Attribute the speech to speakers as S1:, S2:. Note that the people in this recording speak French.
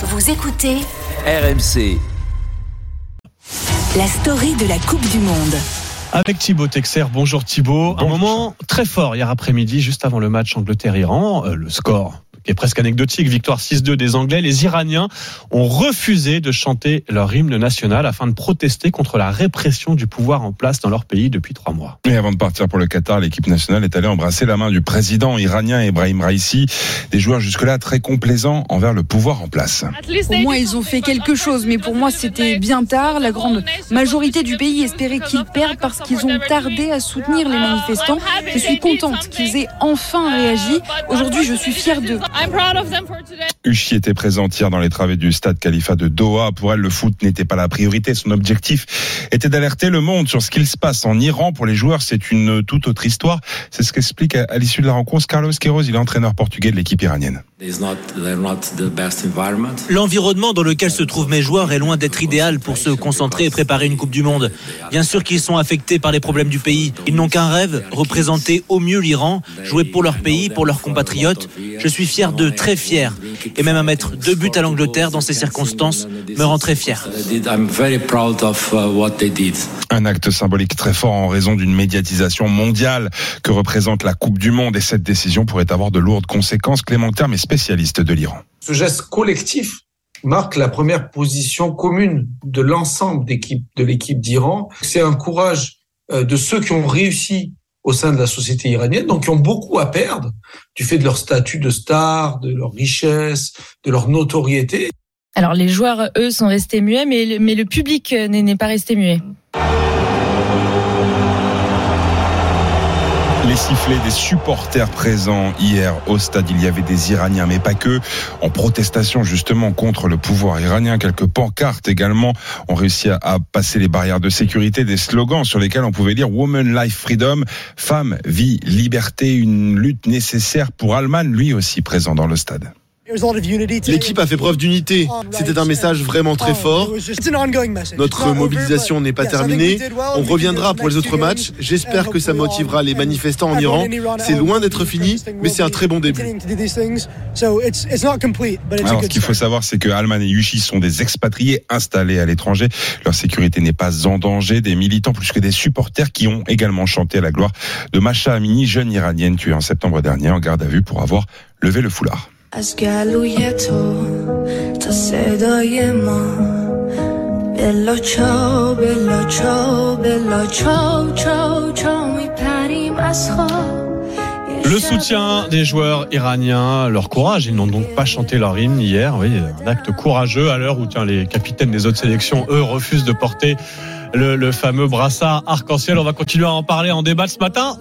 S1: Vous écoutez
S2: RMC.
S1: la story de la Coupe du Monde.
S3: Avec Thibaut Texer. Bonjour Thibaut. Un moment très fort hier après-midi, juste avant le match Angleterre-Iran. Euh, le score est presque anecdotique, victoire 6-2 des Anglais. Les Iraniens ont refusé de chanter leur hymne national afin de protester contre la répression du pouvoir en place dans leur pays depuis trois mois.
S4: Et avant de partir pour le Qatar, l'équipe nationale est allée embrasser la main du président iranien Ebrahim Raisi, des joueurs jusque-là très complaisants envers le pouvoir en place.
S5: Au moins, ils ont fait quelque chose, mais pour moi, c'était bien tard. La grande majorité du pays espérait qu'ils perdent parce qu'ils ont tardé à soutenir les manifestants. Je suis contente qu'ils aient enfin réagi. Aujourd'hui, je suis fière d'eux.
S4: Uchi était présente hier dans les travées du stade Khalifa de Doha. Pour elle, le foot n'était pas la priorité. Son objectif était d'alerter le monde sur ce qu'il se passe en Iran. Pour les joueurs, c'est une toute autre histoire. C'est ce qu'explique à l'issue de la rencontre Carlos Queiroz. Il est entraîneur portugais de l'équipe iranienne.
S6: L'environnement dans lequel se trouvent mes joueurs est loin d'être idéal pour se concentrer et préparer une Coupe du Monde. Bien sûr qu'ils sont affectés par les problèmes du pays. Ils n'ont qu'un rêve, représenter au mieux l'Iran, jouer pour leur pays, pour leurs compatriotes. Je suis fier d'eux, très fier. Et même à mettre deux buts à l'Angleterre dans ces circonstances me rend très fier.
S4: Un acte symbolique très fort en raison d'une médiatisation mondiale que représente la Coupe du Monde et cette décision pourrait avoir de lourdes conséquences. Clément Terme est spécialiste de l'Iran.
S7: Ce geste collectif marque la première position commune de l'ensemble de l'équipe d'Iran. C'est un courage euh, de ceux qui ont réussi au sein de la société iranienne, donc qui ont beaucoup à perdre du fait de leur statut de star, de leur richesse, de leur notoriété.
S8: Alors les joueurs, eux, sont restés muets, mais le, mais le public euh, n'est pas resté muet.
S4: Les sifflets des supporters présents hier au stade, il y avait des Iraniens, mais pas que, en protestation justement contre le pouvoir iranien. Quelques pancartes également ont réussi à, passer les barrières de sécurité, des slogans sur lesquels on pouvait lire Woman Life Freedom, femme, vie, liberté, une lutte nécessaire pour Alman, lui aussi présent dans le stade.
S9: L'équipe a fait preuve d'unité. C'était un message vraiment très fort. Notre mobilisation n'est pas terminée. On reviendra pour les autres matchs. J'espère que ça motivera les manifestants en Iran. C'est loin d'être fini, mais c'est un très bon début.
S4: Alors, ce qu'il faut savoir, c'est que Alman et Yushi sont des expatriés installés à l'étranger. Leur sécurité n'est pas en danger. Des militants plus que des supporters qui ont également chanté à la gloire de Masha Amini, jeune iranienne tuée en septembre dernier en garde à vue pour avoir levé le foulard.
S10: از گلوی تو تا صدای ما بلا چاو بلا چاو بلا چاو چاو چاو میپریم از خواب
S3: Le soutien des joueurs iraniens, leur courage. Ils n'ont donc pas chanté leur hymne hier. Oui, un acte courageux à l'heure où tiens, les capitaines des autres sélections, eux, refusent de porter le, le fameux brassard arc-en-ciel. On va continuer à en parler, en débattre ce matin.